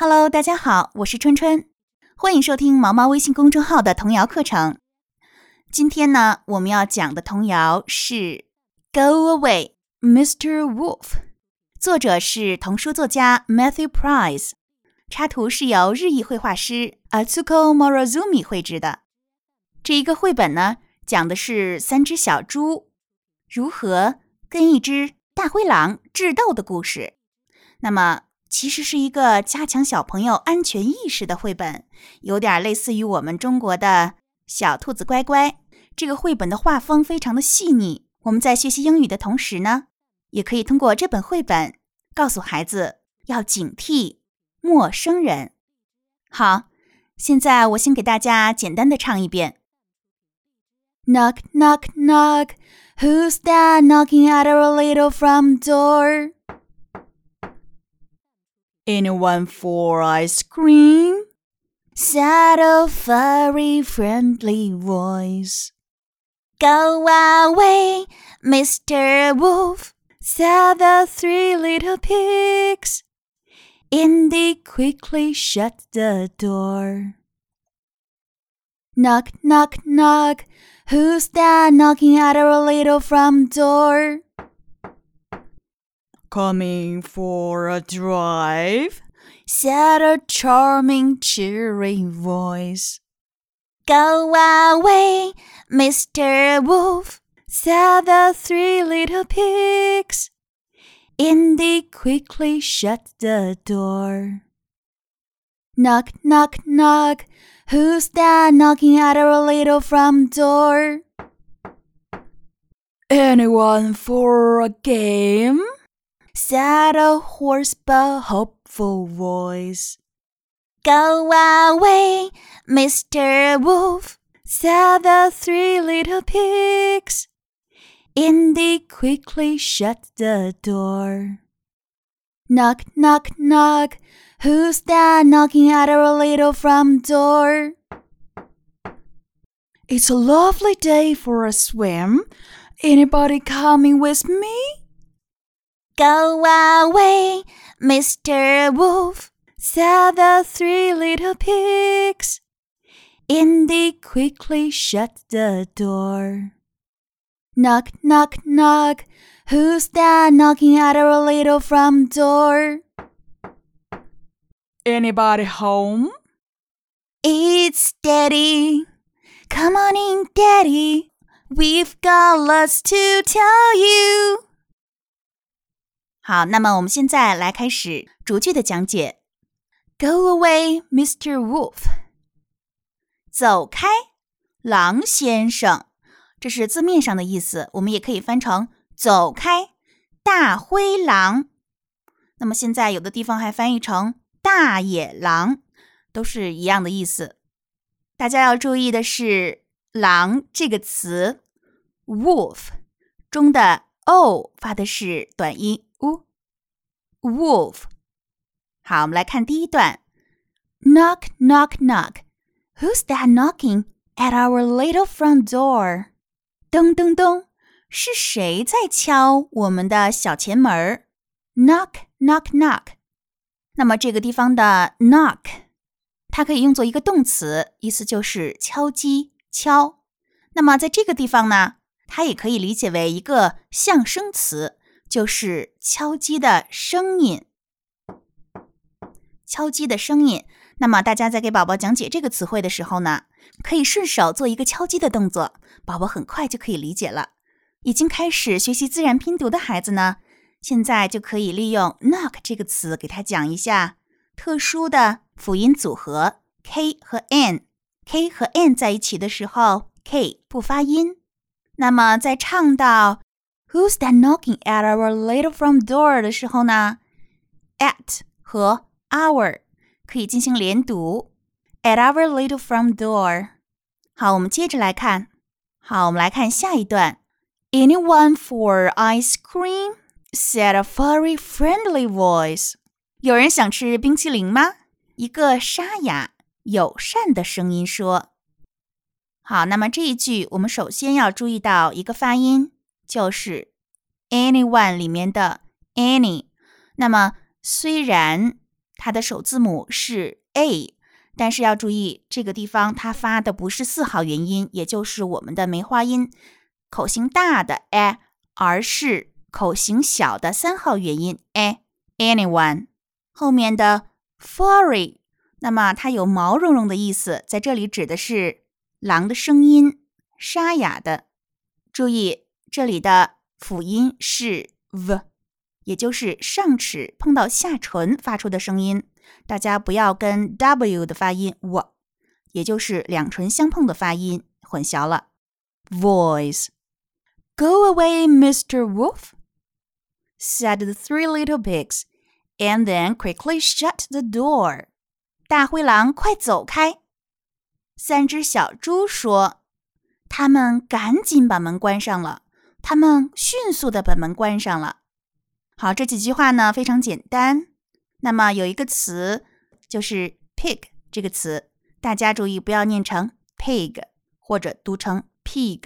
Hello，大家好，我是春春，欢迎收听毛毛微信公众号的童谣课程。今天呢，我们要讲的童谣是《Go Away, Mr. Wolf》，作者是童书作家 Matthew Price，插图是由日裔绘画师 Atsuko Morozumi 绘制的。这一个绘本呢，讲的是三只小猪如何跟一只大灰狼智斗的故事。那么，其实是一个加强小朋友安全意识的绘本，有点类似于我们中国的小兔子乖乖。这个绘本的画风非常的细腻。我们在学习英语的同时呢，也可以通过这本绘本告诉孩子要警惕陌生人。好，现在我先给大家简单的唱一遍：Knock knock knock, who's that knocking at our little front door? Anyone for ice cream? said a very friendly voice. Go away, Mr. Wolf, said the three little pigs. Indy quickly shut the door. Knock, knock, knock. Who's that knocking at our little front door? Coming for a drive? said a charming, cheery voice. Go away, Mr. Wolf, said the three little pigs. Indy quickly shut the door. Knock, knock, knock. Who's that knocking at our little front door? Anyone for a game? Said a hoarse but hopeful voice. Go away, Mr. Wolf, said the three little pigs. Indy quickly shut the door. Knock, knock, knock. Who's that knocking at our little front door? It's a lovely day for a swim. Anybody coming with me? Go away, Mr. Wolf, said the three little pigs. Indy quickly shut the door. Knock, knock, knock. Who's that knocking at our little front door? Anybody home? It's Daddy. Come on in, Daddy. We've got lots to tell you. 好，那么我们现在来开始逐句的讲解。Go away, Mr. Wolf。走开，狼先生。这是字面上的意思，我们也可以翻成“走开，大灰狼”。那么现在有的地方还翻译成“大野狼”，都是一样的意思。大家要注意的是，“狼”这个词，“wolf” 中的 “o” 发的是短音。Wolf。好，我们来看第一段。Knock, knock, knock. Who's that knocking at our little front door? 咚咚咚，是谁在敲我们的小前门？Knock, knock, knock。那么这个地方的 knock，它可以用作一个动词，意思就是敲击、敲。那么在这个地方呢，它也可以理解为一个象声词。就是敲击的声音，敲击的声音。那么大家在给宝宝讲解这个词汇的时候呢，可以顺手做一个敲击的动作，宝宝很快就可以理解了。已经开始学习自然拼读的孩子呢，现在就可以利用 knock 这个词给他讲一下特殊的辅音组合 k 和 n，k 和 n 在一起的时候，k 不发音。那么在唱到。Who's that knocking at our little front door 的时候呢？at 和 our 可以进行连读。At our little front door。好，我们接着来看。好，我们来看下一段。Anyone for ice cream? said a very friendly voice。有人想吃冰淇淋吗？一个沙哑、友善的声音说。好，那么这一句我们首先要注意到一个发音。 就是 anyone 里面的 any。那么虽然它的首字母是 a，但是要注意这个地方它发的不是四号元音，也就是我们的梅花音，口型大的 a，而是口型小的三号元音 a。Anyone 后面的 furry，那么它有毛茸茸的意思，在这里指的是狼的声音，沙哑的。注意这里的辅音是 v。也就是上齿碰到下唇发出的声音，大家不要跟 w 的发音 w，也就是两唇相碰的发音混淆了。Voice, go away, Mr. Wolf, said the three little pigs, and then quickly shut the door. 大灰狼，快走开！三只小猪说。他们赶紧把门关上了。他们迅速的把门关上了。好，这几句话呢非常简单。那么有一个词就是 pig 这个词，大家注意不要念成 pig 或者读成 pig。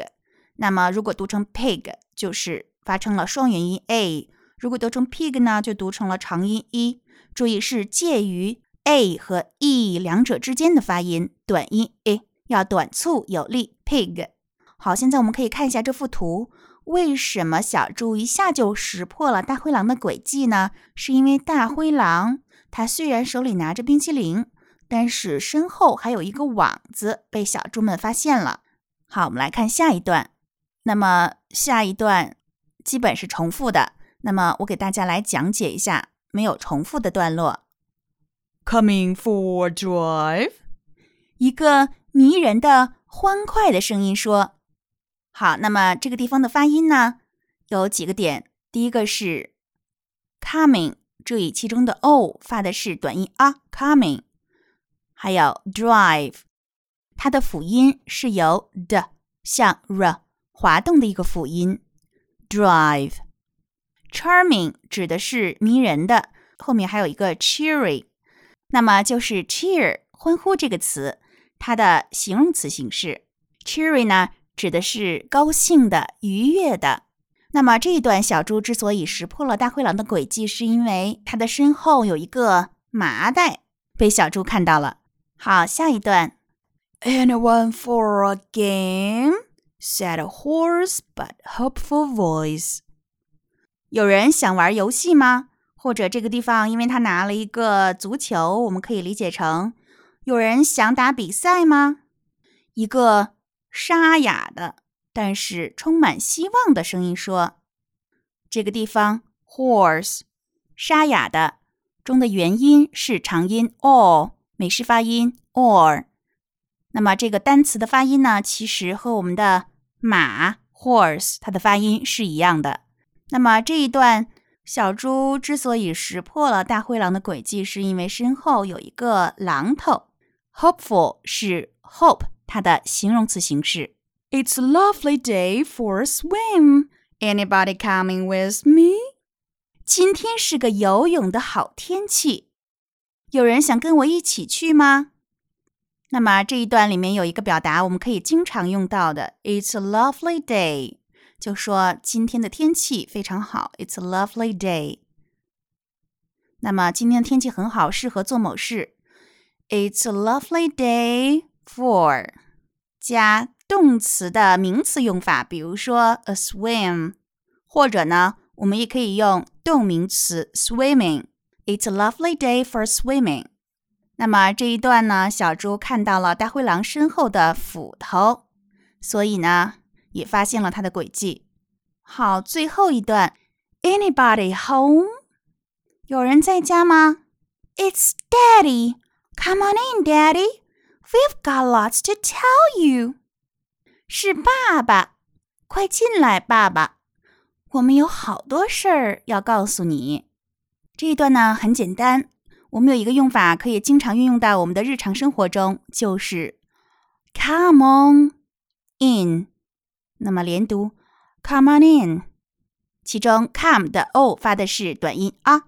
那么如果读成 pig，就是发成了双元音 a；如果读成 pig 呢，就读成了长音 e。注意是介于 a 和 e 两者之间的发音，短音 a 要短促有力。pig。好，现在我们可以看一下这幅图。为什么小猪一下就识破了大灰狼的诡计呢？是因为大灰狼它虽然手里拿着冰淇淋，但是身后还有一个网子，被小猪们发现了。好，我们来看下一段。那么下一段基本是重复的。那么我给大家来讲解一下没有重复的段落。Coming for a drive，一个迷人的欢快的声音说。好，那么这个地方的发音呢，有几个点。第一个是 coming，注意其中的 o 发的是短音啊，coming。还有 drive，它的辅音是由的向 r 滑动的一个辅音，drive。charming 指的是迷人的，后面还有一个 cheery，那么就是 cheer 欢呼这个词，它的形容词形式 cheery 呢？指的是高兴的、愉悦的。那么这一段，小猪之所以识破了大灰狼的诡计，是因为它的身后有一个麻袋，被小猪看到了。好，下一段。Anyone for a game? said a hoarse but hopeful voice. 有人想玩游戏吗？或者这个地方，因为他拿了一个足球，我们可以理解成有人想打比赛吗？一个。沙哑的，但是充满希望的声音说：“这个地方，horse，沙哑的中的元音是长音，or 美式发音 or。那么这个单词的发音呢，其实和我们的马 horse 它的发音是一样的。那么这一段，小猪之所以识破了大灰狼的诡计，是因为身后有一个榔头。Hopeful 是 hope。它的形容词形式。It's a lovely day for a swim. Anybody coming with me? 今天是个游泳的好天气，有人想跟我一起去吗？那么这一段里面有一个表达，我们可以经常用到的，It's a lovely day，就说今天的天气非常好。It's a lovely day。那么今天的天气很好，适合做某事。It's a lovely day for 加动词的名词用法，比如说 a swim，或者呢，我们也可以用动名词 swimming。It's a lovely day for swimming。那么这一段呢，小猪看到了大灰狼身后的斧头，所以呢，也发现了他的诡计。好，最后一段，Anybody home？有人在家吗？It's Daddy。Come on in, Daddy. We've got lots to tell you。是爸爸，快进来，爸爸，我们有好多事儿要告诉你。这一段呢很简单，我们有一个用法可以经常运用到我们的日常生活中，就是 come on in。那么连读 come on in，其中 come 的 o 发的是短音啊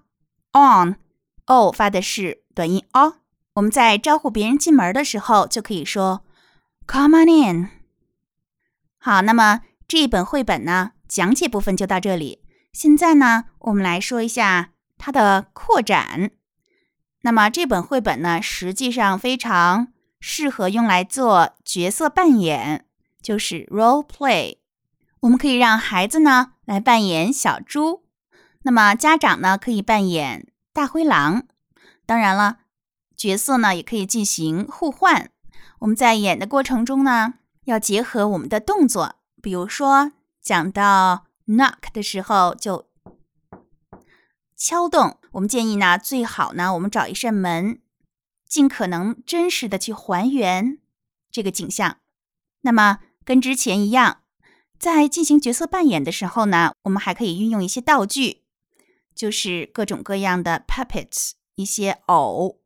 ，on o 发的是短音 o。我们在招呼别人进门的时候，就可以说 “Come on in”。好，那么这一本绘本呢，讲解部分就到这里。现在呢，我们来说一下它的扩展。那么这本绘本呢，实际上非常适合用来做角色扮演，就是 role play。我们可以让孩子呢来扮演小猪，那么家长呢可以扮演大灰狼。当然了，角色呢也可以进行互换。我们在演的过程中呢，要结合我们的动作，比如说讲到 knock 的时候就敲动。我们建议呢，最好呢，我们找一扇门，尽可能真实的去还原这个景象。那么跟之前一样，在进行角色扮演的时候呢，我们还可以运用一些道具，就是各种各样的 puppets，一些偶，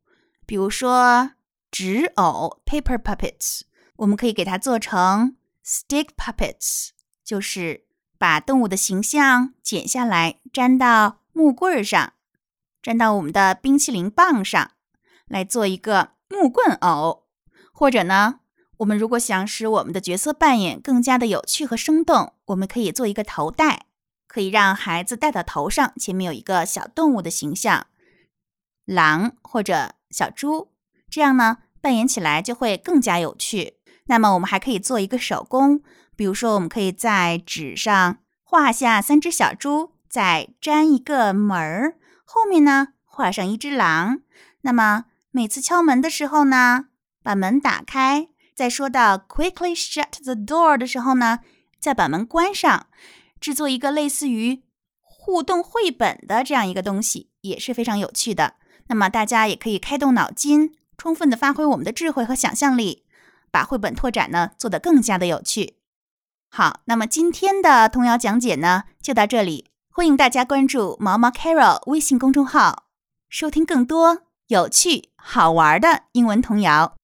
比如说。纸偶 （paper puppets），我们可以给它做成 stick puppets，就是把动物的形象剪下来，粘到木棍上，粘到我们的冰淇淋棒上，来做一个木棍偶。或者呢，我们如果想使我们的角色扮演更加的有趣和生动，我们可以做一个头戴，可以让孩子戴到头上，前面有一个小动物的形象，狼或者小猪。这样呢，扮演起来就会更加有趣。那么，我们还可以做一个手工，比如说，我们可以在纸上画下三只小猪，再粘一个门儿，后面呢画上一只狼。那么，每次敲门的时候呢，把门打开，在说到 “quickly shut the door” 的时候呢，再把门关上，制作一个类似于互动绘本的这样一个东西，也是非常有趣的。那么，大家也可以开动脑筋。充分的发挥我们的智慧和想象力，把绘本拓展呢做得更加的有趣。好，那么今天的童谣讲解呢就到这里，欢迎大家关注毛毛 Carol 微信公众号，收听更多有趣好玩的英文童谣。